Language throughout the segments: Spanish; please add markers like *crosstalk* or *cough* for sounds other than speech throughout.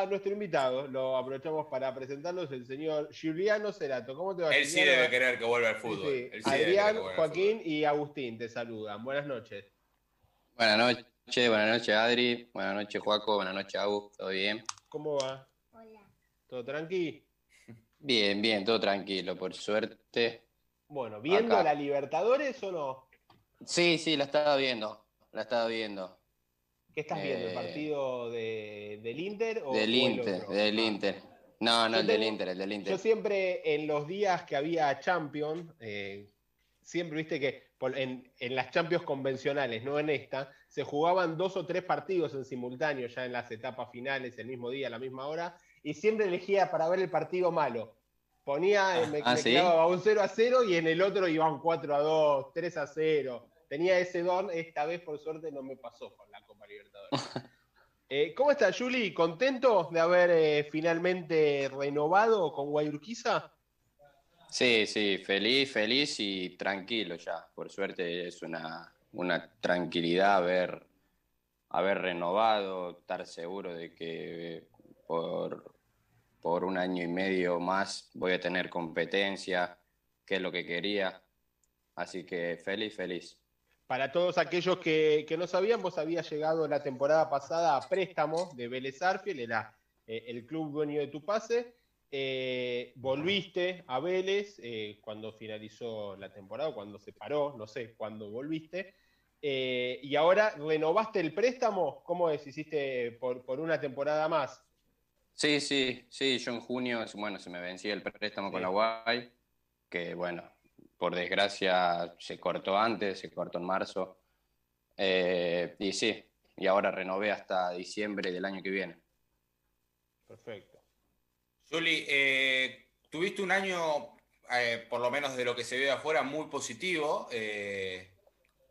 a nuestro invitado, lo aprovechamos para presentarnos, el señor Giuliano Cerato. ¿Cómo te va? Él sí debe querer que vuelva al fútbol. Adrián, Joaquín y Agustín te saludan. Buenas noches. Buenas noches, buenas noches Adri, buenas noches Joaco, buenas noches Agus, ¿todo bien? ¿Cómo va? Hola. ¿Todo tranqui? Bien, bien, todo tranquilo, por suerte. Bueno, ¿viendo la Libertadores o no? Sí, sí, la estaba viendo, la estaba viendo. ¿Qué estás viendo? ¿El eh, partido del Inter? O, del Inter, del ah. Inter. No, no, el del Inter, el del Inter. Yo siempre en los días que había Champions, eh, siempre viste que en, en, las Champions convencionales, no en esta, se jugaban dos o tres partidos en simultáneo ya en las etapas finales, el mismo día, a la misma hora, y siempre elegía para ver el partido malo. Ponía, ah, me, ah, a un 0 a 0 y en el otro iban 4 a 2, 3 a 0 tenía ese don, esta vez por suerte no me pasó con la Copa Libertadores. *laughs* Eh, ¿Cómo estás, Juli? ¿Contento de haber eh, finalmente renovado con Guayurquiza? Sí, sí, feliz, feliz y tranquilo ya. Por suerte es una, tranquilidad haber, haber renovado, estar seguro de que por, por un año y medio más voy a tener competencia, que es lo que quería. Así que feliz, feliz. Para todos aquellos que, no sabían, vos habías llegado la temporada pasada a préstamo de Vélez Arfiel, era eh, el club dueño de tu pase. Eh, volviste a Vélez eh, cuando finalizó la temporada, cuando se paró, no sé cuándo volviste. y ahora renovaste el préstamo, ¿cómo es? ¿Hiciste por, por una temporada más? Sí, sí, sí, yo en junio, bueno, se me vencía el préstamo con la UAI, que bueno, por desgracia se cortó antes, se cortó en marzo. Eh, y sí, y ahora renové hasta diciembre del año que viene. Perfecto. Juli, eh, tuviste un año, eh, por lo menos de lo que se ve afuera, muy positivo.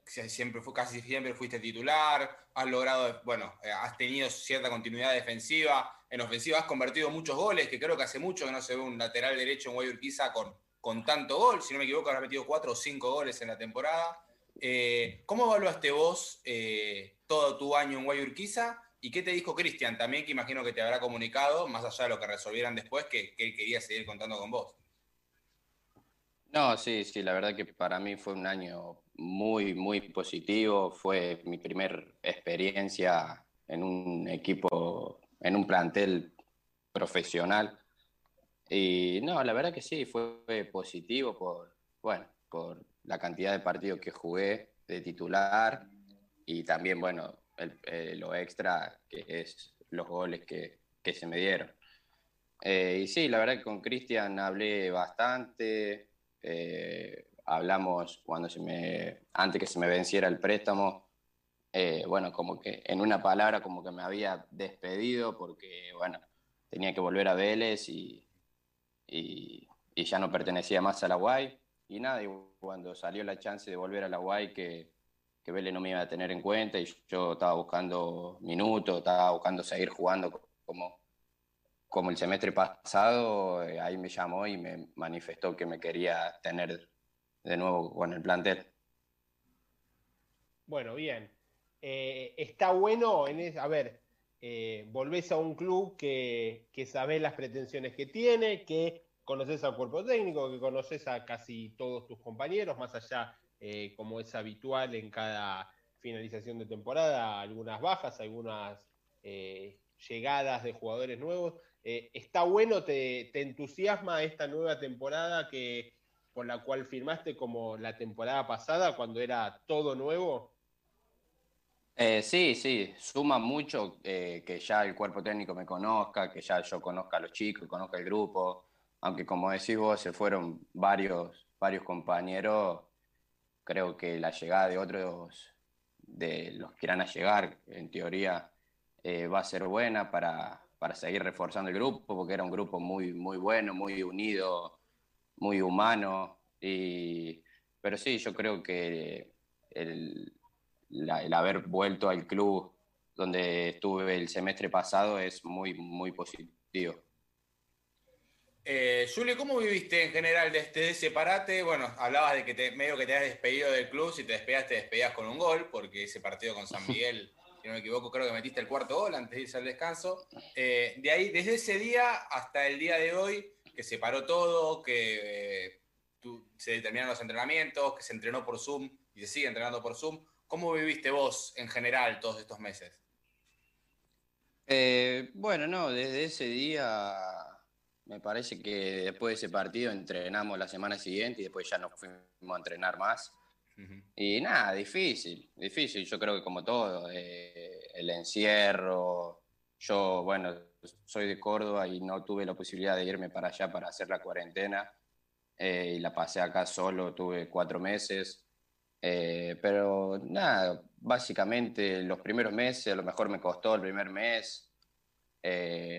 siempre fue, casi siempre fuiste titular, has logrado, bueno, has tenido cierta continuidad defensiva. En ofensiva has convertido muchos goles, que creo que hace mucho que no se ve un lateral derecho en Guayurquiza con con tanto gol, si no me equivoco, habrá metido cuatro o cinco goles en la temporada. Eh, ¿Cómo evaluaste vos eh, todo tu año en Guayurquiza? ¿Y qué te dijo Cristian también, que imagino que te habrá comunicado, más allá de lo que resolvieran después, que, él quería seguir contando con vos? No, sí, sí, la verdad que para mí fue un año muy, muy positivo. Fue mi primer experiencia en un equipo, en un plantel profesional. Y no, la verdad que sí, fue positivo por, bueno, por la cantidad de partidos que jugué de titular y también, bueno, lo extra que es los goles que, se me dieron. Eh, y sí, la verdad que con Cristian hablé bastante, eh, hablamos cuando se me, antes que se me venciera el préstamo, eh, bueno, como que en una palabra como que me había despedido porque, bueno, tenía que volver a Vélez y, y, ya no pertenecía más a la UAI. Y nada, y cuando salió la chance de volver a la UAI, que, que Vélez no me iba a tener en cuenta y yo estaba buscando minutos, estaba buscando seguir jugando como, como el semestre pasado, eh, ahí me llamó y me manifestó que me quería tener de nuevo con el plantel. Bueno, bien. Eh, está bueno, en a ver, eh, volvés a un club que, que sabés las pretensiones que tiene, que conoces al cuerpo técnico, que conoces a casi todos tus compañeros, más allá, eh, como es habitual en cada finalización de temporada, algunas bajas, algunas eh, llegadas de jugadores nuevos. ¿Está bueno, te, te, entusiasma esta nueva temporada que, por la cual firmaste como la temporada pasada, cuando era todo nuevo? Eh, sí, sí, suma mucho eh, que ya el cuerpo técnico me conozca, que ya yo conozca a los chicos, conozca el grupo, aunque como decís vos, se fueron varios, varios compañeros, creo que la llegada de otros, de los que irán a llegar, en teoría, eh, va a ser buena para, para, seguir reforzando el grupo, porque era un grupo muy, muy bueno, muy unido, muy humano, y, pero sí, yo creo que el, el haber vuelto al club donde estuve el semestre pasado es muy, muy positivo. Eh, Julio, ¿cómo viviste en general de este separate? Bueno, hablabas de que medio que te has despedido del club, si te despedías, te despedías con un gol, porque ese partido con San Miguel si no me equivoco, creo que metiste el cuarto gol antes de irse al descanso. Eh, de ahí, desde ese día hasta el día de hoy, que se paró todo, que eh, se determinaron los entrenamientos, que se entrenó por Zoom y se sigue entrenando por Zoom, ¿cómo viviste vos en general todos estos meses? Eh, bueno, no, desde ese día me parece que después de ese partido entrenamos la semana siguiente y después ya nos fuimos a entrenar más. Y nada, difícil, difícil. Yo creo que como todo, eh, el encierro. Yo, bueno, soy de Córdoba y no tuve la posibilidad de irme para allá para hacer la cuarentena. Eh, y la pasé acá solo, tuve cuatro meses. Eh, pero nada, básicamente los primeros meses, a lo mejor me costó el primer mes,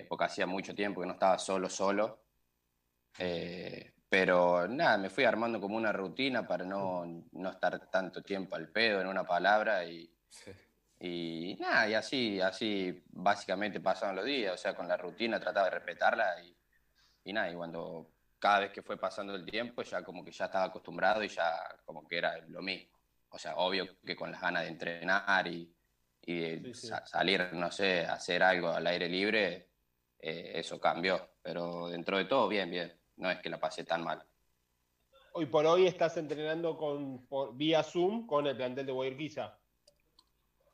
porque hacía mucho tiempo que no estaba solo, solo. Pero nada, me fui armando como una rutina para no, no estar tanto tiempo al pedo en una palabra y, y nada, y así, así básicamente pasaron los días, o sea, con la rutina trataba de respetarla y, y nada, y cuando cada vez que fue pasando el tiempo ya como que ya estaba acostumbrado y ya como que era lo mismo. O sea, obvio que con las ganas de entrenar y, y salir, no sé, hacer algo al aire libre, eh, eso cambió, pero dentro de todo, bien, bien no es que la pasé tan mal. Hoy por hoy estás entrenando con, por, vía Zoom con el plantel de Guayurquiza.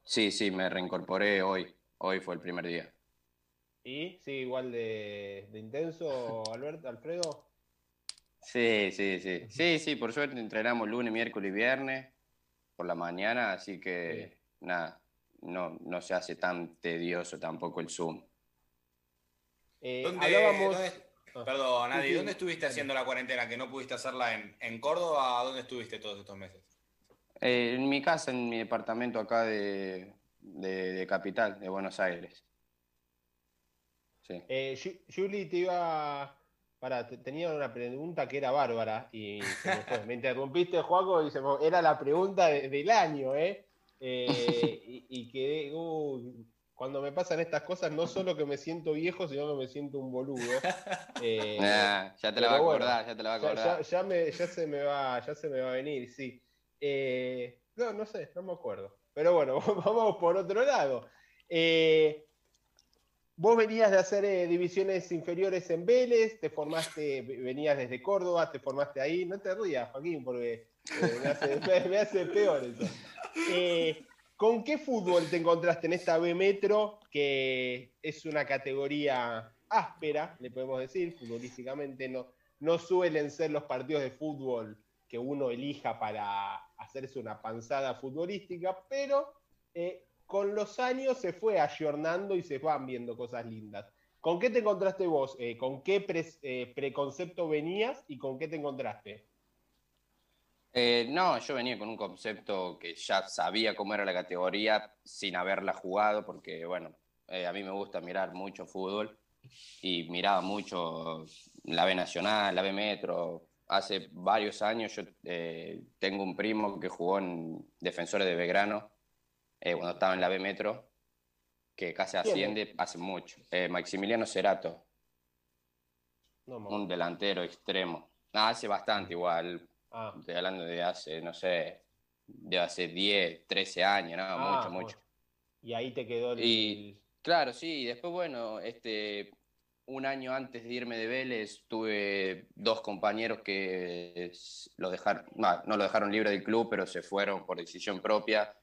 Sí, sí, me reincorporé hoy. Hoy fue el primer día. ¿Y? ¿Sí, igual de, intenso, Alberto, Alfredo? Sí, sí, sí. Sí, sí, por suerte entrenamos lunes, miércoles y viernes por la mañana, así que nada, no, no se hace tan tedioso tampoco el Zoom. Eh, hablábamos... Ah. Perdón, ¿dónde estuviste haciendo la cuarentena que no pudiste hacerla en, en Córdoba? ¿Dónde estuviste todos estos meses? Eh, en mi casa, en mi departamento acá de, de, Capital, de Buenos Aires. Sí. Eh, Julie, te iba. Para, tenía una pregunta que era bárbara y me, interrumpiste, Juaco, y se era la pregunta del año, ¿eh? eh *laughs* y, y quedé. Uh, cuando me pasan estas cosas, no solo que me siento viejo, sino que me siento un boludo. Eh, *laughs* ya te la va a acordar, ya te la va a acordar. Ya, se, me va, ya se me va a venir, sí. Eh, no, no sé, no me acuerdo. Pero bueno, *laughs* vamos por otro lado. Eh, vos venías de hacer divisiones inferiores en Vélez, te formaste, venías desde Córdoba, te formaste ahí. No te rías, Joaquín, porque me hace, *laughs* me, hace, peor eso. ¿Con qué fútbol te encontraste en esta B Metro, que es una categoría áspera, le podemos decir, futbolísticamente? No, no suelen ser los partidos de fútbol que uno elija para hacerse una panzada futbolística, pero eh, con los años se fue ayornando y se van viendo cosas lindas. ¿Con qué te encontraste vos? Eh, ¿Con qué eh, preconcepto venías y con qué te encontraste? Eh, no, yo venía con un concepto que ya sabía cómo era la categoría sin haberla jugado, porque bueno, a mí me gusta mirar mucho fútbol y miraba mucho la B Nacional, la B Metro. Hace varios años yo tengo un primo que jugó en Defensores de Belgrano cuando estaba en la B Metro, que casi asciende hace mucho. Maximiliano Cerato, un delantero extremo. hace bastante igual, Ah. Estoy hablando de hace, no sé, de hace 10, 13 años, ¿no? Ah, mucho, mucho. Y ahí te quedó el... Y, claro, sí, y después, bueno, este, un año antes de irme de Vélez tuve dos compañeros que lo dejaron, no, no lo dejaron libre del club, pero se fueron por decisión propia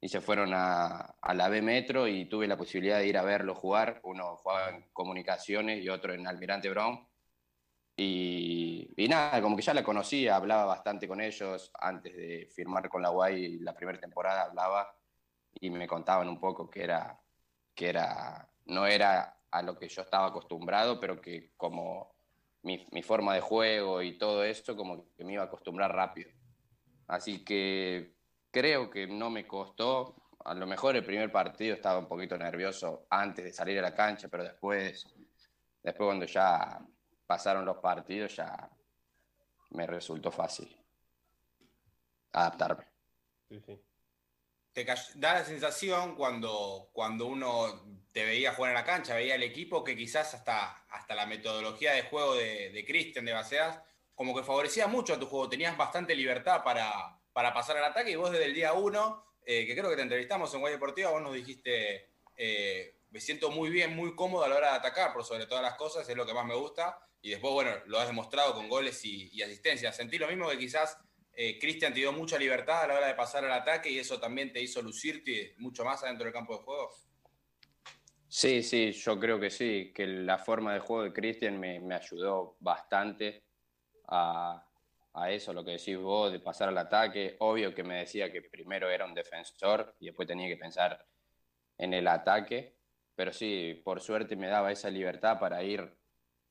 y se fueron a, a, la B Metro y tuve la posibilidad de ir a verlo jugar. Uno jugaba en comunicaciones y otro en Almirante Brown. Y, nada, como que ya la conocía, hablaba bastante con ellos antes de firmar con la UAI la primera temporada, hablaba y me contaban un poco que era, que era, no era a lo que yo estaba acostumbrado, pero que como mi, mi forma de juego y todo esto, como que me iba a acostumbrar rápido. Así que creo que no me costó, a lo mejor el primer partido estaba un poquito nervioso antes de salir a la cancha, pero después, después cuando ya pasaron los partidos, ya me resultó fácil adaptarme. Te da la sensación cuando, cuando uno te veía jugar en la cancha, veía el equipo, que quizás hasta, hasta la metodología de juego de, de Cristian de Baseas, como que favorecía mucho a tu juego, tenías bastante libertad para, para pasar al ataque y vos desde el día uno que creo que te entrevistamos en Guay Deportiva, vos nos dijiste, me siento muy bien, muy cómodo a la hora de atacar, por sobre todas las cosas, es lo que más me gusta. Y después, bueno, lo has demostrado con goles y, y asistencias. Sentí lo mismo que quizás Cristian te dio mucha libertad a la hora de pasar al ataque y eso también te hizo lucirte mucho más adentro del campo de juego. Sí, sí, yo creo que sí, que la forma de juego de Cristian me, me, ayudó bastante a, a, eso, lo que decís vos, de pasar al ataque. Obvio que me decía que primero era un defensor y después tenía que pensar en el ataque, pero sí, por suerte me daba esa libertad para ir,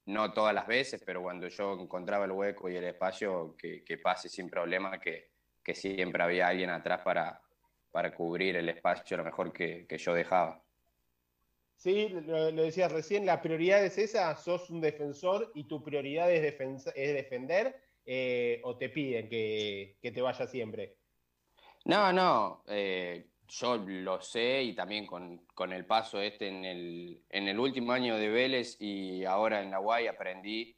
no todas las veces, pero cuando yo encontraba el hueco y el espacio, que, pase sin problema, que, siempre había alguien atrás para, para cubrir el espacio lo mejor que, yo dejaba. Sí, lo, lo, decías recién, la prioridad es esa, sos un defensor y tu prioridad es defender eh, o te piden que, que, te vaya siempre. No, no, eh, yo lo sé y también con, con, el paso este en el, en el último año de Vélez y ahora en la UAI aprendí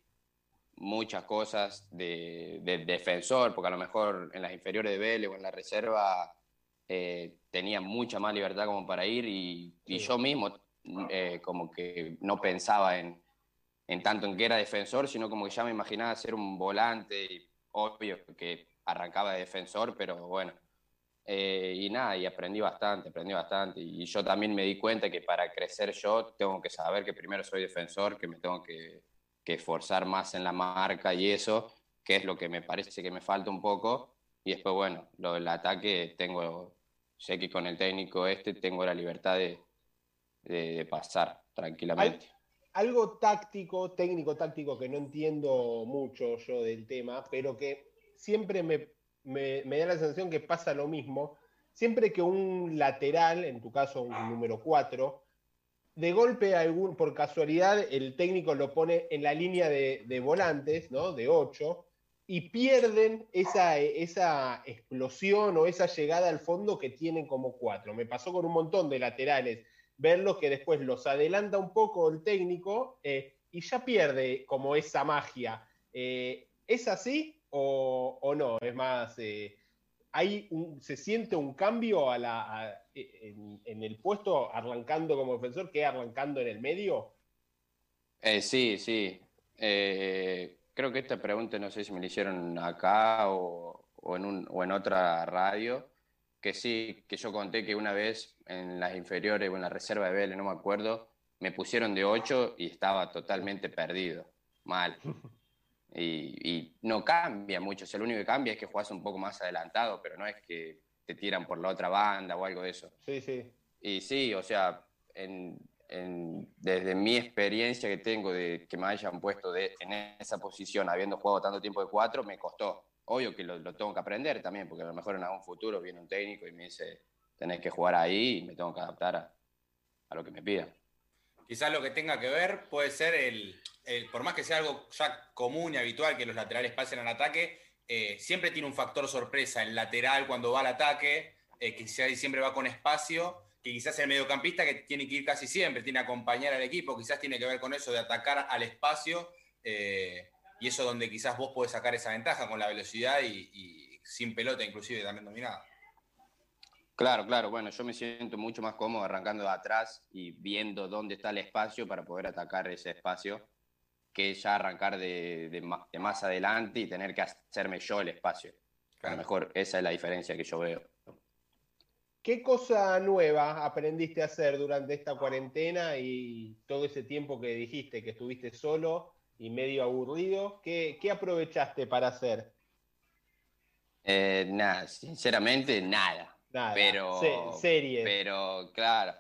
muchas cosas de, de, defensor, porque a lo mejor en las inferiores de Vélez o en la reserva eh, tenía mucha más libertad como para ir y, y yo mismo como que no pensaba en, en, tanto en que era defensor, sino como que ya me imaginaba ser un volante, y obvio que arrancaba de defensor, pero bueno. Eh, y nada, y aprendí bastante, aprendí bastante. Y yo también me di cuenta que para crecer yo tengo que saber que primero soy defensor, que me tengo que, que esforzar más en la marca y eso, que es lo que me parece que me falta un poco. Y después, bueno, lo del ataque tengo, sé que con el técnico este tengo la libertad de, de, de pasar tranquilamente. Algo táctico, técnico táctico que no entiendo mucho yo del tema, pero que siempre me, me, da la sensación que pasa lo mismo. Siempre que un lateral, en tu caso un número 4, de golpe algún, por casualidad el técnico lo pone en la línea de, de volantes, ¿no? De 8, y pierden esa, esa explosión o esa llegada al fondo que tienen como 4. Me pasó con un montón de laterales verlo que después los adelanta un poco el técnico eh, y ya pierde como esa magia. Eh, ¿Es así o, o, no? Es más, eh, hay ¿se siente un cambio a la, en, en, el puesto arrancando como defensor que arrancando en el medio? sí, sí. creo que esta pregunta no sé si me la hicieron acá o, o, en, un, o en otra radio que sí, que yo conté que una vez en las inferiores o en la reserva de Vélez, no me acuerdo, me pusieron de 8 y estaba totalmente perdido, mal. *laughs* Y, y, no cambia mucho, o sea, lo único que cambia es que jugás un poco más adelantado, pero no es que te tiran por la otra banda o algo de eso. Sí, sí. Y sí, o sea, en, en, desde mi experiencia que tengo de que me hayan puesto de, en esa posición, habiendo jugado tanto tiempo de 4, me costó obvio que lo, lo, tengo que aprender también, porque a lo mejor en algún futuro viene un técnico y me dice, tenés que jugar ahí y me tengo que adaptar a, lo que me pidan. Quizás lo que tenga que ver puede ser el, el, por más que sea algo ya común y habitual que los laterales pasen al ataque, eh, siempre tiene un factor sorpresa el lateral cuando va al ataque, eh, que siempre va con espacio, que quizás el mediocampista que tiene que ir casi siempre, tiene que acompañar al equipo, quizás tiene que ver con eso de atacar al espacio. Eh, y eso donde quizás vos podés sacar esa ventaja con la velocidad y, y sin pelota inclusive también dominada. Claro, claro, bueno, yo me siento mucho más cómodo arrancando de atrás y viendo dónde está el espacio para poder atacar ese espacio que ya arrancar de, de, de más adelante y tener que hacerme yo el espacio. Claro. A lo mejor esa es la diferencia que yo veo. ¿Qué cosa nueva aprendiste a hacer durante esta cuarentena y todo ese tiempo que dijiste que estuviste solo? Y medio aburrido. ¿Qué, qué aprovechaste para hacer? Eh, nada, sinceramente nada. Nada. Pero, Se series. Pero, claro.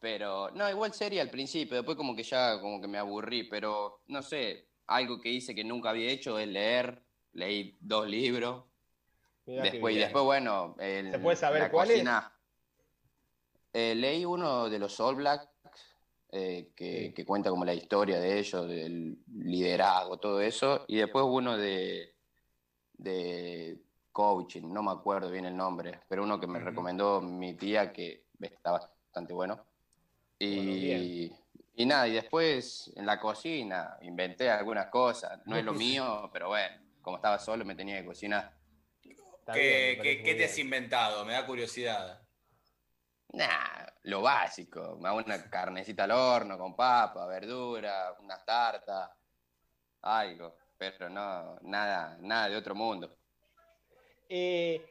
Pero, no, igual serie al principio, después como que ya como que me aburrí, pero no sé, algo que hice que nunca había hecho es leer, leí dos libros. Mirá después, y después, bueno, el, ¿se puede saber cuál es? Eh, leí uno de los All Blacks, eh, que, sí. que, cuenta como la historia de ellos, del liderazgo, todo eso, y después uno de, de coaching, no me acuerdo bien el nombre, pero uno que me uh -huh. recomendó mi tía que está bastante bueno. Y, bueno, y nada, y después en la cocina inventé algunas cosas, no es lo *laughs* mío, pero bueno, como estaba solo me tenía que cocinar. ¿Qué, bien, ¿qué, ¿qué te has inventado? Me da curiosidad. Nah, lo básico. Una carnecita al horno con papa, verdura, unas tartas, algo. Pero no, nada, nada de otro mundo. Eh,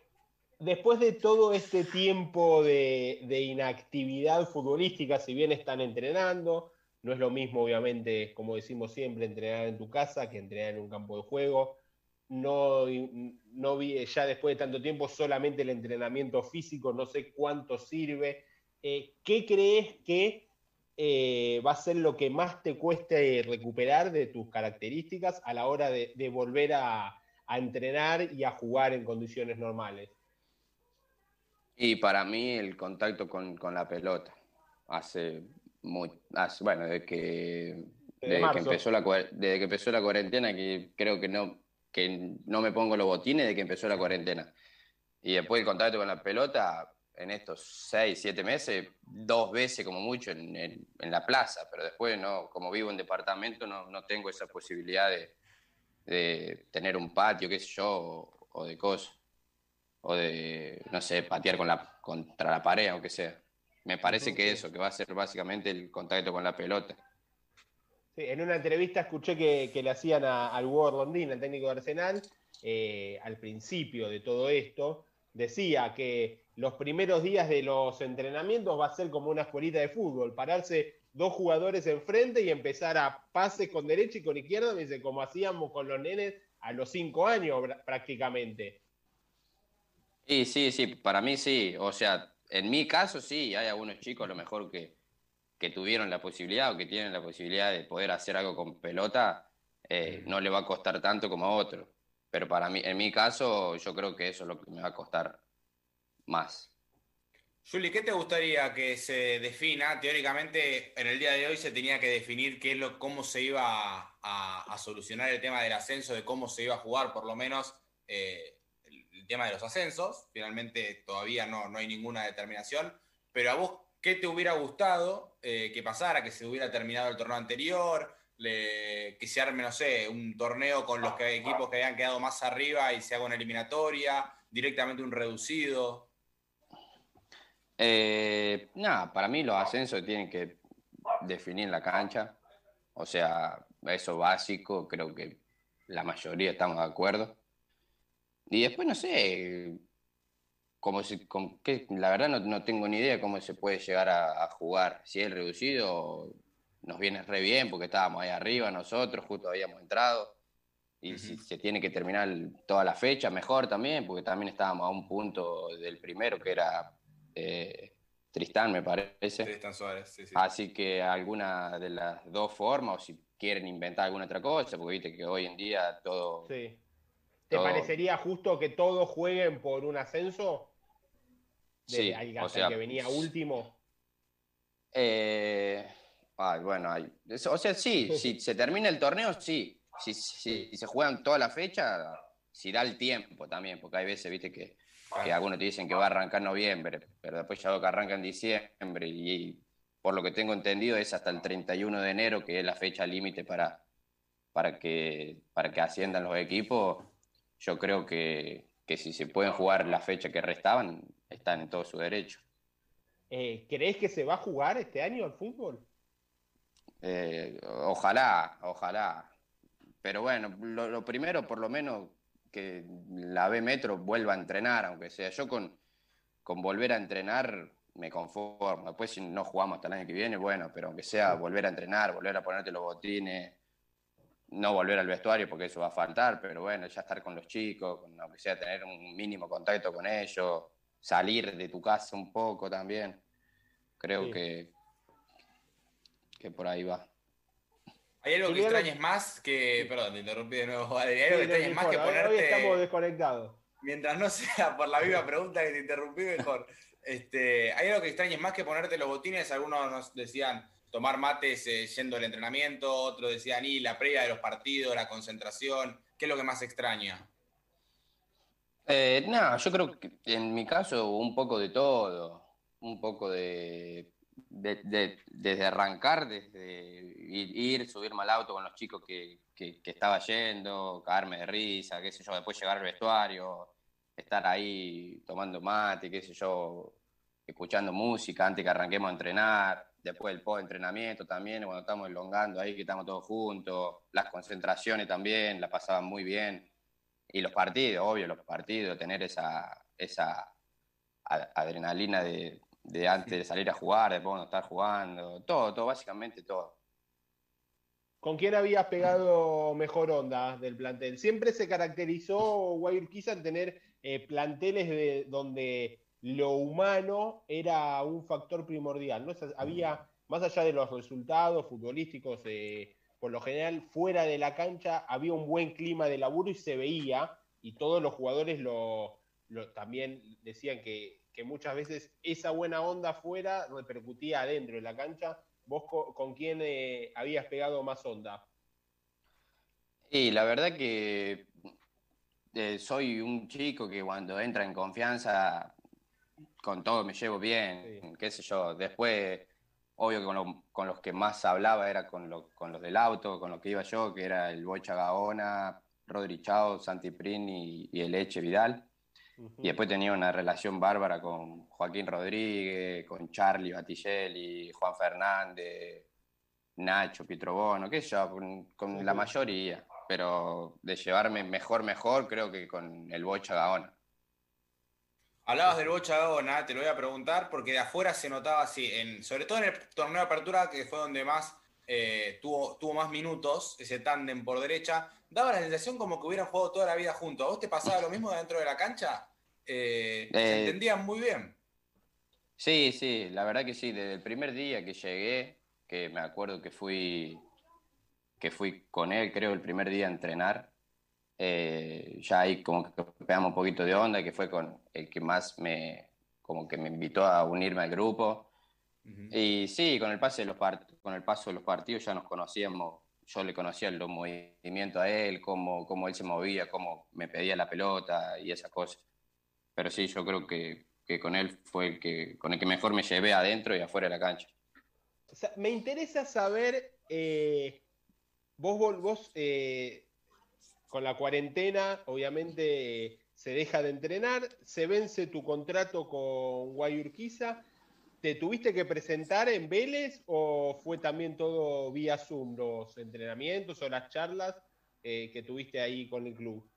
después de todo este tiempo de, de, inactividad futbolística, si bien están entrenando, no es lo mismo, obviamente, como decimos siempre, entrenar en tu casa que entrenar en un campo de juego. No, no vi ya después de tanto tiempo solamente el entrenamiento físico, no sé cuánto sirve. Eh, ¿Qué crees que eh, va a ser lo que más te cueste recuperar de tus características a la hora de, de volver a, a entrenar y a jugar en condiciones normales? Y para mí el contacto con, con la pelota. Hace muy, hace, bueno, desde que, desde que, empezó la, desde que empezó la cuarentena, que creo que no, que no me pongo los botines desde que empezó la cuarentena. Y después el contacto con la pelota, en estos seis, siete meses, dos veces como mucho en, en, en la plaza, pero después no, como vivo en departamento, no, no tengo esa posibilidad de, de tener un patio, qué sé yo, o, o de cosas. O de, no sé, patear con la, contra la pared, aunque sea. Me parece que eso, que va a ser básicamente el contacto con la pelota. Sí, en una entrevista escuché que, que le hacían a, al Hugo Rondín, el técnico de Arsenal, eh, al principio de todo esto, decía que los primeros días de los entrenamientos va a ser como una escuelita de fútbol, pararse dos jugadores enfrente y empezar a pases con derecha y con izquierda, dice, como hacíamos con los nenes a los cinco años prácticamente. Sí, sí, sí, para mí sí. O sea, en mi caso sí, hay algunos chicos a lo mejor que, que tuvieron la posibilidad o que tienen la posibilidad de poder hacer algo con pelota, eh, no le va a costar tanto como a otro. Pero para mí, en mi caso, yo creo que eso es lo que me va a costar más. Juli, ¿qué te gustaría que se defina? Teóricamente, en el día de hoy se tenía que definir qué es lo, cómo se iba a, solucionar el tema del ascenso, de cómo se iba a jugar, por lo menos, eh, el, tema de los ascensos. Finalmente, todavía no, no hay ninguna determinación. Pero a vos, ¿qué te hubiera gustado eh, que pasara? Que se hubiera terminado el torneo anterior, que se arme, no sé, un torneo con los equipos que hayan quedado más arriba y se haga una eliminatoria, directamente un reducido. Eh, nada, para mí los ascensos tienen que definir la cancha. O sea, eso básico, creo que la mayoría estamos de acuerdo. Y después, no sé, como si, como, que, la verdad no, no, tengo ni idea cómo se puede llegar a, a, jugar. Si es reducido, nos viene re bien porque estábamos ahí arriba nosotros, justo habíamos entrado. Y uh -huh. si se tiene que terminar toda la fecha, mejor también, porque también estábamos a un punto del primero que era eh, Tristán, me parece. Tristán Suárez, sí, sí. Así que alguna de las dos formas, o si quieren inventar alguna otra cosa, porque viste que hoy en día todo. Sí. ¿Te todo... parecería justo que todos jueguen por un ascenso? De, sí, al, o sea, que venía último. Eh, ay, bueno, o sea, sí, *laughs* si se termina el torneo, sí. Si, si, si, se juegan toda la fecha, si da el tiempo también, porque hay veces, viste, que que algunos te dicen que va a arrancar en noviembre, pero después ya lo que arranca en diciembre y, por lo que tengo entendido es hasta el 31 de enero, que es la fecha límite para, para, que, para que asciendan los equipos. Yo creo que, que si se pueden jugar la fecha que restaban, están en todo su derecho. Eh, ¿Crees que se va a jugar este año al fútbol? Eh, ojalá, ojalá. Pero bueno, lo, lo primero, por lo menos, que la B Metro vuelva a entrenar, aunque sea yo con, con volver a entrenar me conformo. Después si no jugamos hasta el año que viene, bueno, pero aunque sea volver a entrenar, volver a ponerte los botines, no volver al vestuario porque eso va a faltar, pero bueno, ya estar con los chicos, aunque sea tener un mínimo contacto con ellos, salir de tu casa un poco también. Creo sí. que, que por ahí va. ¿Hay algo que extrañes más que. Perdón, te interrumpí de nuevo, Adri. ¿Hay algo que extrañes más que ponerte. Hoy estamos desconectados. Mientras no *laughs* sea por la misma pregunta que te interrumpí, mejor. Este, ¿Hay algo que extrañes más que ponerte los botines? Algunos nos decían tomar mates eh, yendo al entrenamiento, otros decían y la previa de los partidos, la concentración. ¿Qué es lo que más extraña? Eh, no, yo creo que en mi caso un poco de todo. Un poco de de, de, desde arrancar, desde ir, ir, subirme al auto con los chicos que, que, estaba yendo, caerme de risa, qué sé yo, después llegar al vestuario, estar ahí tomando mate, qué sé yo, escuchando música antes que arranquemos a entrenar, después el post-entrenamiento también, cuando estamos elongando ahí, que estamos todos juntos, las concentraciones también, la pasaban muy bien. Y los partidos, obvio, los partidos, tener esa, esa adrenalina de, de antes de salir a jugar, después cuando estar jugando, todo, todo, básicamente todo. ¿Con quién habías pegado mejor onda del plantel? Siempre se caracterizó Guayurquiza en tener eh, planteles de, donde lo humano era un factor primordial. ¿no? Había, más allá de los resultados futbolísticos, eh, por lo general, fuera de la cancha había un buen clima de laburo y se veía, y todos los jugadores lo, también decían que, muchas veces esa buena onda fuera repercutía adentro de la cancha. ¿Vos con, quién eh, habías pegado más onda? Y la verdad que eh, soy un chico que cuando entra en confianza con todo me llevo bien, qué sé yo. Después, obvio que con, los que más hablaba era con, con, los del auto, con los que iba yo, que era el Bocha Gaona, Rodri Chao, Santi Prin y, el Eche Vidal. Y después tenía una relación bárbara con Joaquín Rodríguez, con Charlie Baticelli, Juan Fernández, Nacho, Bono, qué sé yo, con, la mayoría. Pero de llevarme mejor, mejor, creo que con el Bocha Gaona. Hablabas del Bocha Gaona, te lo voy a preguntar, porque de afuera se notaba así, en, sobre todo en el torneo de apertura, que fue donde más eh, tuvo, tuvo más minutos, ese tándem por derecha, daba la sensación como que hubieran jugado toda la vida juntos. ¿A vos te pasaba lo mismo dentro de la cancha? Eh, ¿Se eh, entendían muy bien? Sí, sí, la verdad que sí. Desde el primer día que llegué, que me acuerdo que fui, que fui con él, creo, el primer día a entrenar, eh, ya ahí como que pegamos un poquito de onda, que fue con el que más me, como que me invitó a unirme al grupo. Y sí, con el, pase de los con el paso de los partidos ya nos conocíamos yo le conocía los movimientos a él, cómo, cómo él se movía, cómo me pedía la pelota y esas cosas. Pero sí, yo creo que, que, con él fue el que, con el que mejor me llevé adentro y afuera de la cancha. me interesa saber, eh, vos, vos eh, con la cuarentena, obviamente se deja de entrenar, se vence tu contrato con Guayurquiza ¿Te tuviste que presentar en Vélez o fue también todo vía Zoom, los entrenamientos o las charlas eh, que tuviste ahí con el club?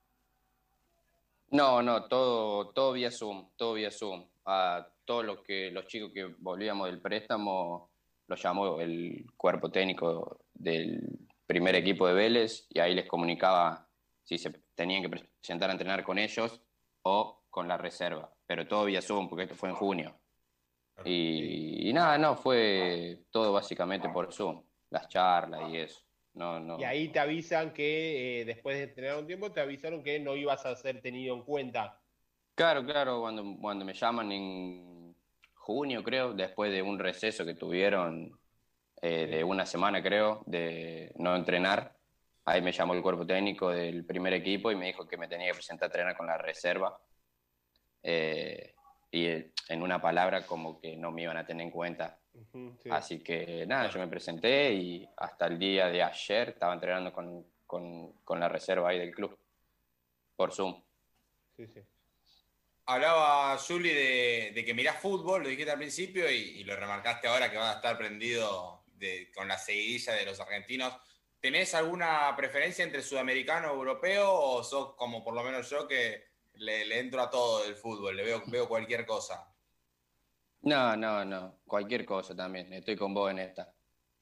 No, no, todo, todo vía Zoom, todo vía Zoom. A todos los que los chicos que volvíamos del préstamo los llamó el cuerpo técnico del primer equipo de Vélez y ahí les comunicaba si se tenían que presentar a entrenar con ellos o con la reserva. Pero todo vía Zoom, porque esto fue en junio. Y, nada, no, fue todo básicamente por Zoom, las charlas y eso. No, no. Y ahí te avisan que eh, después de tener un tiempo, te avisaron que no ibas a ser tenido en cuenta. Claro, claro, cuando, cuando me llaman en junio, creo, después de un receso que tuvieron eh, de una semana, creo, de no entrenar, ahí me llamó el cuerpo técnico del primer equipo y me dijo que me tenía que presentar a entrenar con la reserva. Eh, y en una palabra como que no me iban a tener en cuenta. Así que nada, yo me presenté y hasta el día de ayer estaba entrenando con, con, con la reserva ahí del club, por Zoom. Sí, sí. Hablaba Juli de, de, que mirás fútbol, lo dijiste al principio y, lo remarcaste ahora que vas a estar prendido de, con la seguidilla de los argentinos. ¿Tenés alguna preferencia entre sudamericano o europeo o sos como por lo menos yo que le, entro a todo el fútbol, le veo, veo cualquier cosa. No, no, no, cualquier cosa también, estoy con vos en esta.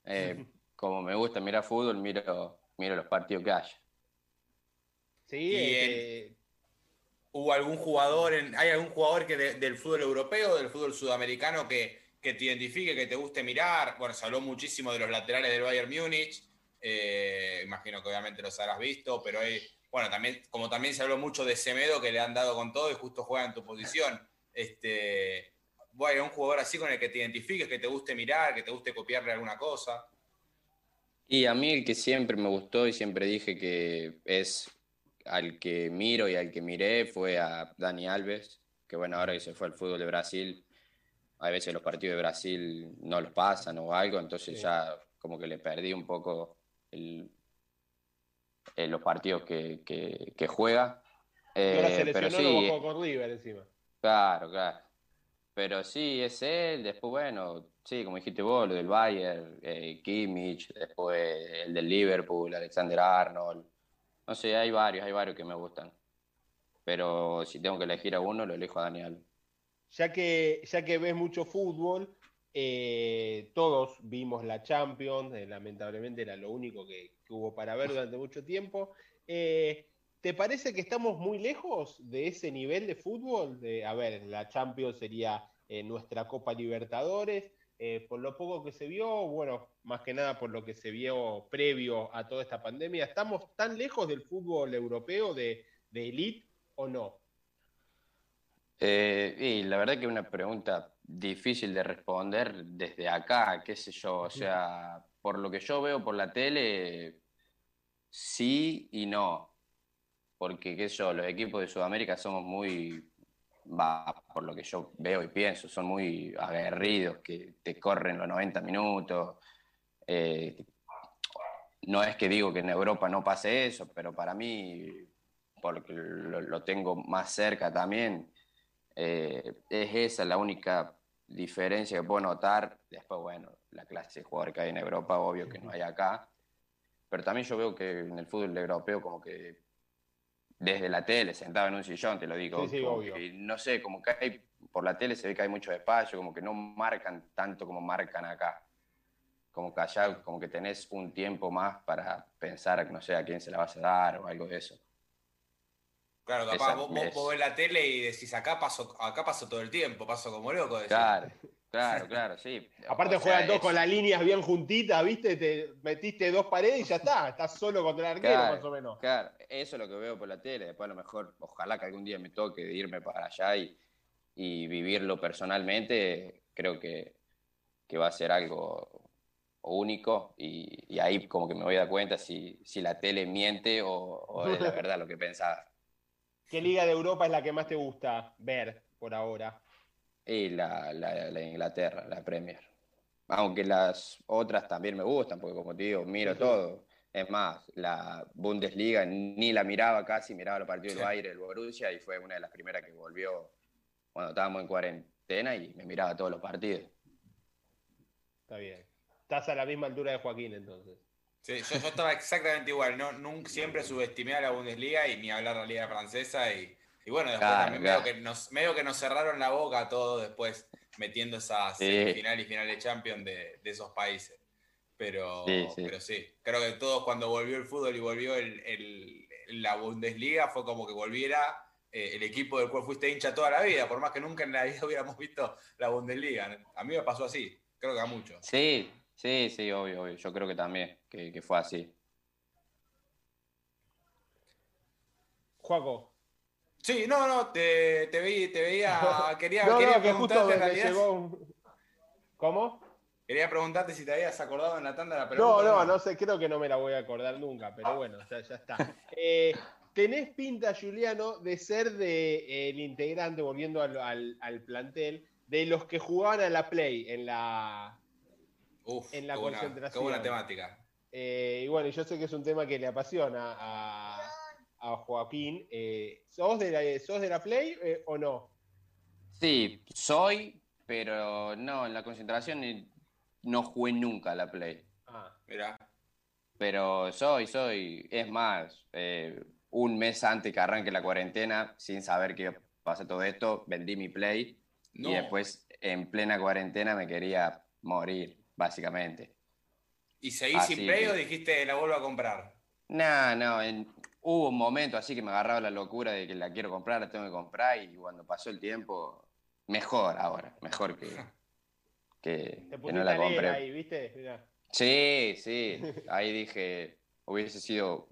Eh, *laughs* como me gusta mirar fútbol, miro, miro los partidos que haya. Sí, eh, ¿Hubo algún jugador, en, hay algún jugador que del fútbol europeo, del fútbol sudamericano que, que, te identifique, que te guste mirar? Bueno, se habló muchísimo de los laterales del Bayern Múnich, eh, imagino que obviamente los habrás visto, pero hay bueno, también, como también se habló mucho de Semedo, que le han dado con todo y justo juega en tu posición. Este, bueno, un jugador así con el que te identifiques, que te guste mirar, que te guste copiarle alguna cosa. Y a mí el que siempre me gustó y siempre dije que es al que miro y al que miré fue a Dani Alves, que bueno, ahora que se fue al fútbol de Brasil, a veces los partidos de Brasil no los pasan o algo, entonces ya como que le perdí un poco el, en los partidos que, juega. Eh, pero sí, con River encima. Claro, claro. pero sí, es él. Después, bueno, sí, como dijiste vos, lo del Bayern, eh, Kimmich, después el del Liverpool, Alexander Arnold. No sé, hay varios, hay varios que me gustan. Pero si tengo que elegir a uno, lo elijo a Daniel. Ya que, ya que ves mucho fútbol, eh, todos vimos la Champions, eh, lamentablemente era lo único que, hubo para ver durante mucho tiempo. ¿Te parece que estamos muy lejos de ese nivel de fútbol? De, a ver, la Champions sería eh, nuestra Copa Libertadores. Eh, por lo poco que se vio, bueno, más que nada por lo que se vio previo a toda esta pandemia, ¿estamos tan lejos del fútbol europeo de, de elite o no? Eh, y la verdad que es una pregunta difícil de responder desde acá, qué sé yo, o sea, por lo que yo veo por la tele, sí y no porque, qué sé yo, los equipos de Sudamérica somos muy, va, por lo que yo veo y pienso, son muy aguerridos, que te corren los 90 minutos. Eh, no es que digo que en Europa no pase eso, pero para mí, porque lo, tengo más cerca también, eh, es esa la única diferencia que puedo notar. Después, bueno, la clase de jugador que hay en Europa, obvio que no hay acá. Pero también yo veo que en el fútbol europeo como que desde la tele, sentado en un sillón, te lo digo. no sé, como que hay, por la tele se ve que hay mucho espacio, como que no marcan tanto como marcan acá. Como que allá, como que tenés un tiempo más para pensar, no sé, a quién se la vas a dar o algo de eso. Claro, capaz vos, vos, ves la tele y decís, acá paso, acá paso todo el tiempo, paso como loco. Claro. Claro, claro, sí. *laughs* Aparte juegan dos con las líneas bien juntitas, ¿viste? Te metiste dos paredes y ya está. Estás solo contra el arquero, más o menos. Claro, eso es lo que veo por la tele. Después a lo mejor, ojalá que algún día me toque irme para allá y, vivirlo personalmente. Creo que, va a ser algo único y, ahí como que me voy a dar cuenta si, la tele miente o, o es la *laughs* verdad lo que pensaba. ¿Qué liga de Europa es la que más te gusta ver por ahora? Y la, la, Inglaterra, la Premier. Aunque las otras también me gustan, porque como te digo, miro todo. Es más, la Bundesliga ni la miraba casi, miraba los partidos del Bayern, el Borussia, y fue una de las primeras que volvió cuando estábamos en cuarentena y me miraba todos los partidos. Está bien. Estás a la misma altura de Joaquín entonces. Sí, yo, estaba exactamente igual. No, nunca, siempre subestimé a la Bundesliga y ni hablar de la Liga Francesa y y bueno, después también Medio, que nos, medio que nos cerraron la boca a todos después metiendo esas semifinales y finales de Champions de, esos países. Pero sí, pero sí, creo que todos cuando volvió el fútbol y volvió el, la Bundesliga fue como que volviera eh, el equipo del cual fuiste hincha toda la vida, por más que nunca en la vida *laughs* hubiéramos visto la Bundesliga. A mí me pasó así, creo que a muchos. Sí, sí, sí, obvio, obvio. Yo creo que también, que, que fue así. Juaco, Sí, no, no, te, te, vi, te veía, *laughs* quería, quería preguntarte en realidad. ¿Cómo? Quería preguntarte si te habías acordado en la tanda de la pregunta. No, no, no sé, creo que no me la voy a acordar nunca, pero bueno, ya, ya está. *laughs* Eh, tenés pinta, Juliano, de ser de, eh, el integrante, volviendo al, al, plantel, de los que jugaban a la Play en la, Uf, en la concentración. Qué buena temática. Eh, y bueno, yo sé que es un tema que le apasiona a, a Joaquín. Eh, ¿sos, de la, ¿Sos de la Play eh, o no? Sí, soy, pero no, en la concentración no jugué nunca a la Play. Ah, mira. Pero soy, soy. Es más, eh, un mes antes que arranque la cuarentena, sin saber que pasa todo esto, vendí mi Play y después en plena cuarentena me quería morir, básicamente. ¿Y seguís sin Play o dijiste la vuelvo a comprar? No, no, en, hubo un momento así que me agarraba la locura de que la quiero comprar, la tengo que comprar y cuando pasó el tiempo, mejor ahora, mejor que, *laughs* que, no la compré. Ahí, ¿viste? Sí, sí, ahí dije, hubiese sido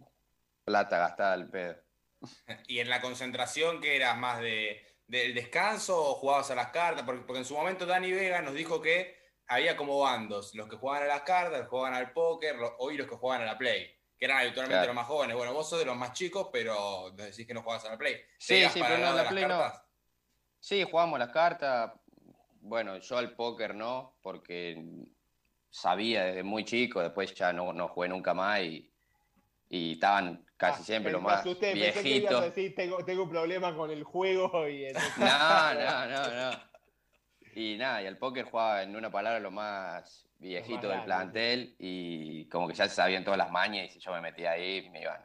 plata gastada al pedo. *laughs* ¿Y en la concentración qué eras más de, del descanso o jugabas a las cartas? Porque, porque en su momento Dani Vega nos dijo que había como bandos, los que jugaban a las cartas, los que jugaban al póker, hoy los que jugaban a la play que eran habitualmente los más jóvenes. Bueno, vos sos de los más chicos, pero decís que no jugás a la Play. Sí, sí, pero no, la Play no. Sí, jugamos las cartas. Bueno, yo al póker no, porque sabía desde muy chico, después ya no, no jugué nunca más y, y estaban casi ah, siempre los más usted, viejitos. Decir, tengo, tengo un problema con el juego y *laughs* No, no, no, no. Y nada, y el póker jugaba en una palabra lo más viejito del plantel y como que ya se sabían todas las mañas y si yo me metía ahí me iban,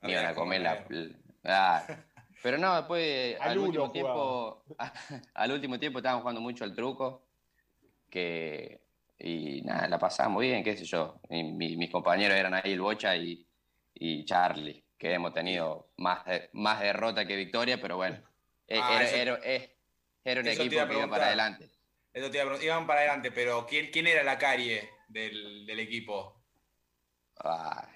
me iban a comer la... Ah, pero no, después *laughs* al, último tiempo, *laughs* al último tiempo estábamos jugando mucho al truco, que y nada, la pasamos bien, qué sé yo. mis compañeros eran ahí el Bocha y, y Charlie, que hemos tenido más, más derrota que victoria, pero bueno, ah, era, era, un equipo que iba para adelante. Eso te iba iban para adelante, pero ¿quién, quién era la carie del, del equipo? Ah,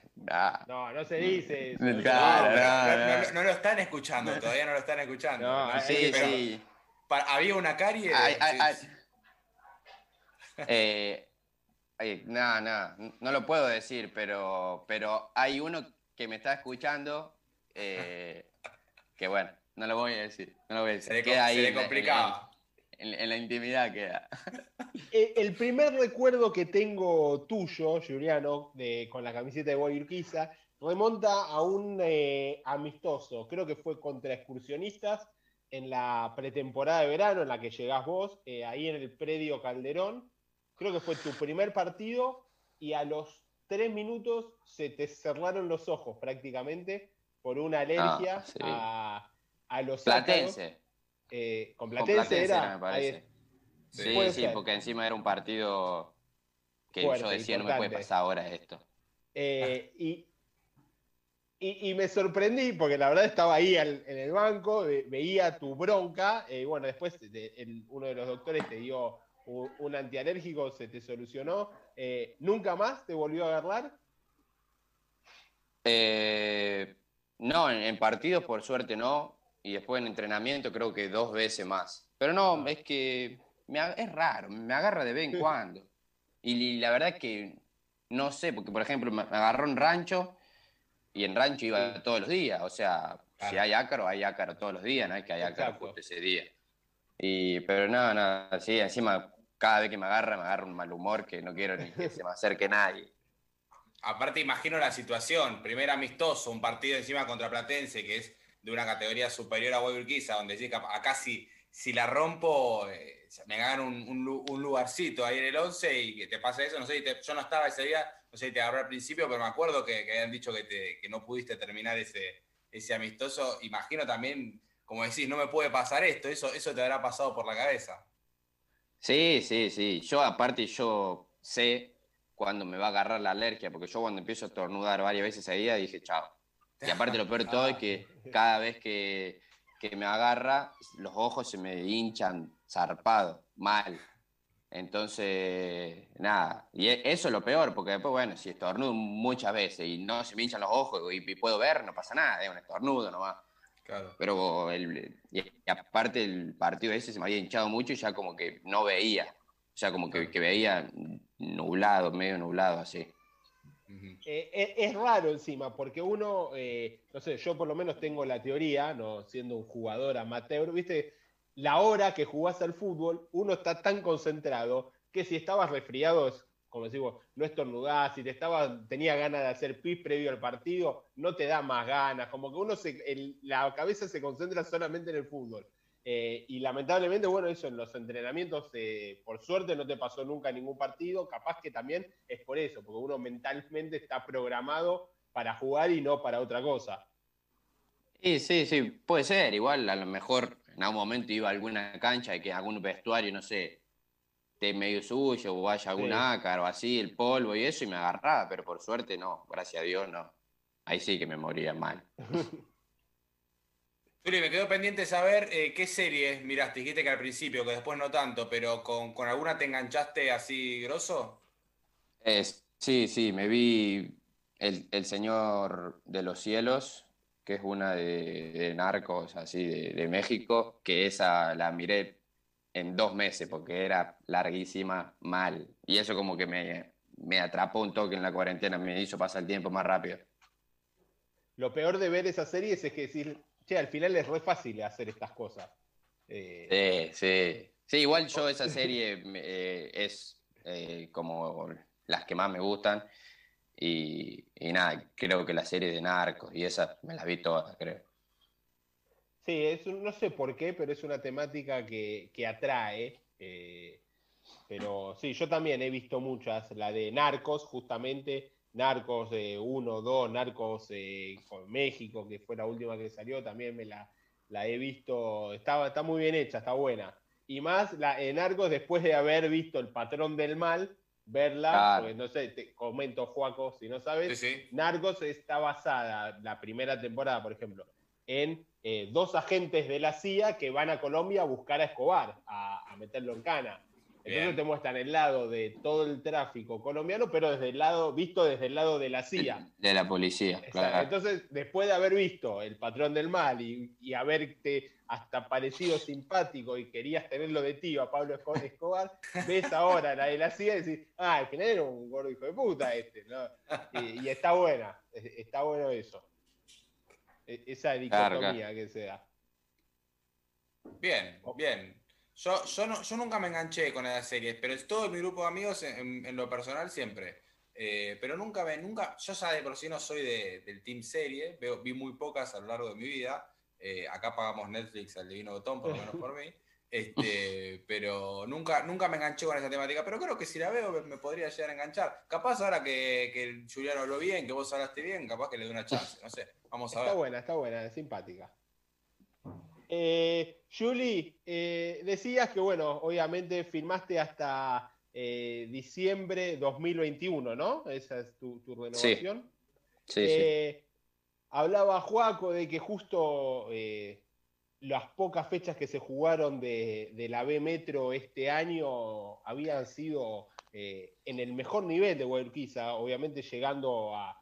No, no se dice eso. no, no, lo están escuchando, todavía no lo están escuchando. sí, sí. ¿Había una carie? *laughs* Eh, no, no, no lo puedo decir, pero, pero hay uno que me está escuchando eh, que bueno, no lo voy a decir. No lo voy a decir. Se le, queda ahí complicaba. En, la intimidad queda. Eh, el primer recuerdo que tengo tuyo, Juliano, de, con la camiseta de Guayurquiza, remonta a un amistoso. Creo que fue contra excursionistas en la pretemporada de verano en la que llegás vos, ahí en el predio Calderón creo que fue tu primer partido y a los tres minutos se te cerraron los ojos prácticamente por una alergia ah, a, los Platense. Eh, con Platense, era. Me parece. sí, sí, porque encima era un partido que yo decía no me puede pasar ahora esto. Eh, y, y, me sorprendí porque la verdad estaba ahí en el banco, veía tu bronca, y eh, bueno, después uno de los doctores te dio un, antialérgico se te solucionó. Eh, ¿Nunca más te volvió a agarrar? Eh, no, en, partidos por suerte no. Y después en entrenamiento creo que dos veces más. Pero no, ah. es que es raro, me agarra de vez en cuando. Y, la verdad es que no sé, porque por ejemplo me agarró en rancho y en rancho iba todos los días. O sea, si hay ácaro, hay ácaro todos los días, no hay que hay ácaro justo ese día. Y, pero no, no, sí, encima cada vez que me agarra, me agarra un mal humor que no quiero ni que se me acerque nadie. *laughs* Aparte, imagino la situación. Primer amistoso, un partido encima contra Platense, que es de una categoría superior a Guayurquiza, donde acá si, si la rompo, eh, me ganan un, lugarcito ahí en el 11 y que te pasa eso. No sé, yo no estaba ese día, no sé si te agarró al principio, pero me acuerdo que, habían dicho que, no pudiste terminar ese, ese amistoso. Imagino también, como decís, no me puede pasar esto, eso, eso te habrá pasado por la cabeza. Sí, sí, sí. Yo aparte yo sé cuándo me va a agarrar la alergia, porque yo cuando empiezo a estornudar varias veces día dije chao. *laughs* Y aparte lo peor de todo es que cada vez que, me agarra, los ojos se me hinchan zarpado, mal. Entonces, nada, y e, eso es lo peor, porque después, bueno, si estornudo muchas veces y no se me hinchan los ojos y, y puedo ver, no pasa nada, es un estornudo nomás. Pero el, y aparte el partido ese se me había hinchado mucho y ya como que no veía. O sea, como que, veía nublado, medio nublado así. Eh, eh, es raro encima, porque uno, eh, no sé, yo por lo menos tengo la teoría, no siendo un jugador amateur, viste, la hora que jugás al fútbol, uno está tan concentrado que si estabas resfriado como decimos, no estornudás, si te estaba, tenía ganas de hacer pis previo al partido, no te da más ganas, como que uno se, la cabeza se concentra solamente en el fútbol. Eh, y lamentablemente, bueno, eso en los entrenamientos, eh, por suerte no te pasó nunca ningún partido, capaz que también es por eso, porque uno mentalmente está programado para jugar y no para otra cosa. Sí, sí, sí, puede ser, igual a lo mejor en algún momento iba a alguna cancha y que algún vestuario, no sé, esté medio suyo o vaya algún ácaro, así, el polvo y eso, y me agarraba, pero por suerte no, gracias a Dios no. Ahí sí que me moría mal. *laughs* Juli, me quedó pendiente saber eh, qué series miraste. Dijiste que al principio, que después no tanto, pero ¿con, alguna te enganchaste así grosso? sí, sí, me vi el, Señor de los Cielos, que es una de, narcos así de, de, México, que esa la miré en dos meses, porque era larguísima, mal. Y eso como que me, me atrapó un toque en la cuarentena, me hizo pasar el tiempo más rápido. Lo peor de ver esas series es que decir, che, al final es re fácil hacer estas cosas. Eh, sí, sí. Sí, igual yo esa serie eh, es eh, como las que más me gustan. Y, y, nada, creo que la serie de Narcos y esa me las vi todas, creo. Sí, es no sé por qué, pero es una temática que, atrae. Eh, pero sí, yo también he visto muchas, la de Narcos, justamente, Narcos 1, 2, Narcos con México, que fue la última que salió, también me la, la he visto, está, está muy bien hecha, está buena. Y más la en Narcos después de haber visto El Patrón del Mal, verla, porque no sé, te comento, Juaco, si no sabes, Narcos está basada, la primera temporada, por ejemplo, en eh, dos agentes de la CIA que van a Colombia a buscar a Escobar, a meterlo en cana. Entonces te muestran el lado de todo el tráfico colombiano, pero desde el lado, visto desde el lado de la CIA. De la policía, claro. Entonces, después de haber visto El Patrón del Mal y, y, haberte hasta parecido simpático y querías tenerlo de tío a Pablo Escobar, ves ahora la de la CIA y decís, ah, al final era un gordo hijo de puta este, ¿no? Y, está buena, está bueno eso. E, esa dicotomía que se da. Bien, bien. Yo, yo, nunca me enganché con esas series, pero todo mi grupo de amigos en, lo personal siempre. Eh, pero nunca me, nunca, yo ya de por sí no soy del team serie, veo, vi muy pocas a lo largo de mi vida. Eh, acá pagamos Netflix al divino botón, por lo menos por mí. Este, *laughs* pero nunca, nunca me enganché con esa temática. Pero creo que si la veo me, podría llegar a enganchar. Capaz ahora que, que Juliano habló bien, que vos hablaste bien, capaz que le dé una chance. No sé, vamos a ver. Está buena, está buena, es simpática. Eh, Julie, eh, decías que, bueno, obviamente firmaste hasta eh, diciembre 2021, ¿no? Esa es tu, renovación. Sí, sí, Hablaba Juaco de que justo las pocas fechas que se jugaron de, de, la B Metro este año habían sido en el mejor nivel de Guadalquivir, obviamente llegando a,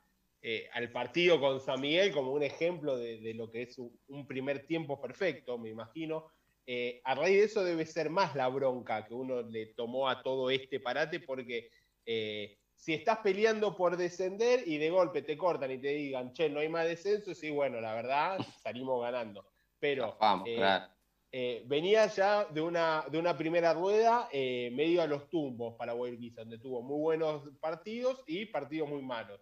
eh, al partido con San Miguel como un ejemplo de, lo que es un, primer tiempo perfecto, me imagino. Eh, a raíz de eso debe ser más la bronca que uno le tomó a todo este parate, porque eh, si estás peleando por descender y de golpe te cortan y te digan, che, no hay más descenso, sí, bueno, la verdad, salimos ganando. Pero venía ya de una, de una primera rueda medio a los tumbos para Guayurquiza, donde tuvo muy buenos partidos y partidos muy malos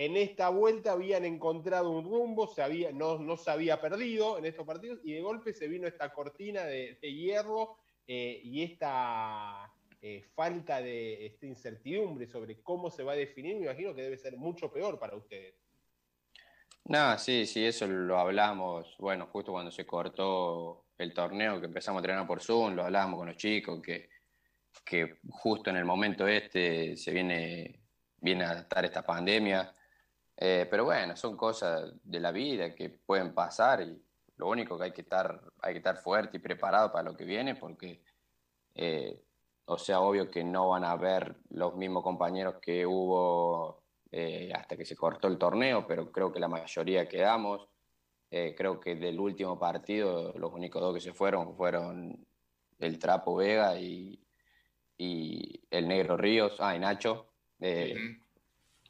en esta vuelta habían encontrado un rumbo, no, no se había perdido en estos partidos y de golpe se vino esta cortina de, hierro eh, y esta eh, falta de esta incertidumbre sobre cómo se va a definir, me imagino que debe ser mucho peor para ustedes. No, sí, sí, eso lo hablamos, bueno, justo cuando se cortó el torneo, que empezamos a entrenar por Zoom, lo hablábamos con los chicos, que, que justo en el momento este se viene, viene a estar esta pandemia, eh, pero bueno, son cosas de la vida que pueden pasar y lo único que hay que estar, hay que estar fuerte y preparado para lo que viene porque, eh, o sea, obvio que no van a haber los mismos compañeros que hubo eh, hasta que se cortó el torneo, pero creo que la mayoría quedamos. creo que del último partido los únicos dos que se fueron fueron el Trapo Vega y, y el Negro Ríos, ah, y Nacho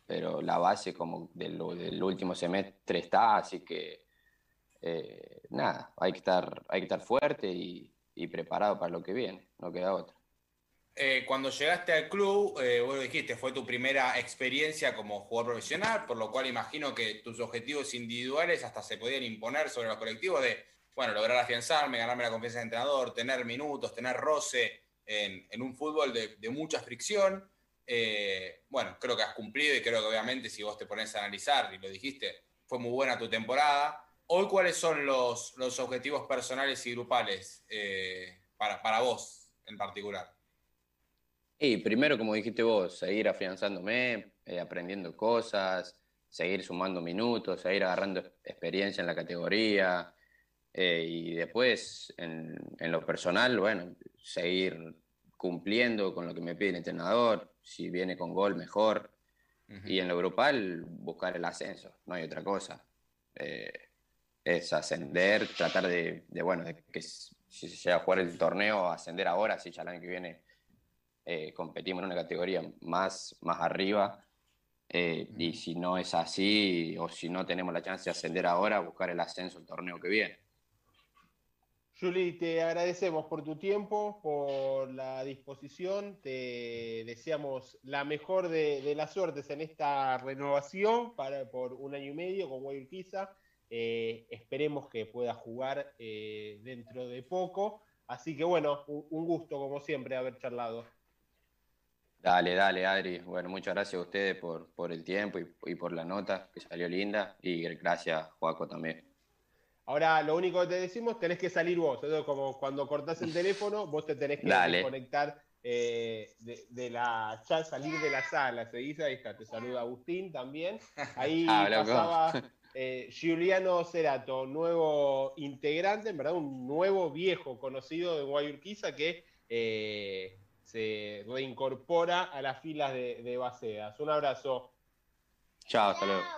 pero la base como del, del último semestre está, así que eh, nada, hay que estar, hay que estar fuerte y, preparado para lo que viene, no queda otra. Eh, cuando llegaste al club, eh, vos lo dijiste, fue tu primera experiencia como jugador profesional, por lo cual imagino que tus objetivos individuales hasta se podían imponer sobre los colectivos de, bueno, lograr afianzarme, ganarme la confianza del entrenador, tener minutos, tener roce en, un fútbol de, de mucha fricción. Eh, bueno, creo que has cumplido y creo que obviamente si vos te pones a analizar, y lo dijiste, fue muy buena tu temporada. Hoy, ¿cuáles son los, los objetivos personales y grupales eh, para, para vos en particular? Y primero, como dijiste vos, seguir afianzándome, eh, aprendiendo cosas, seguir sumando minutos, seguir agarrando experiencia en la categoría. y después, en, en, lo personal, bueno, seguir cumpliendo con lo que me pide el entrenador, si viene con gol, mejor. Y en lo grupal, buscar el ascenso, no hay otra cosa. Eh, es ascender, tratar de, bueno, de que si se llega a jugar el torneo, ascender ahora, si ya el año que viene eh, competimos en una categoría más, más arriba. Eh, y si no es así, o si no tenemos la chance de ascender ahora, buscar el ascenso el torneo que viene. Juli, te agradecemos por tu tiempo, por la disposición, te deseamos la mejor de, las suertes en esta renovación para, por un año y medio con Guayurquiza. Eh, esperemos que pueda jugar eh, dentro de poco, Así que bueno, un gusto como siempre haber charlado. Dale, dale, Adri. Bueno, muchas gracias a ustedes por, por el tiempo y, por la nota, que salió linda. Y gracias, Juaco, también. Ahora, lo único que te decimos, tenés que salir vos. Entonces, como cuando cortás el teléfono, vos te tenés que conectar eh, de, la ya salir de la sala. Se dice, ahí está, te saluda Agustín también. Ahí *laughs* ah, pasaba *laughs* eh, Giuliano Cerato, nuevo integrante, en verdad, un nuevo viejo conocido de Guayurquiza que eh, se reincorpora a las filas de, de Bacedas. Un abrazo. Chao, hasta luego.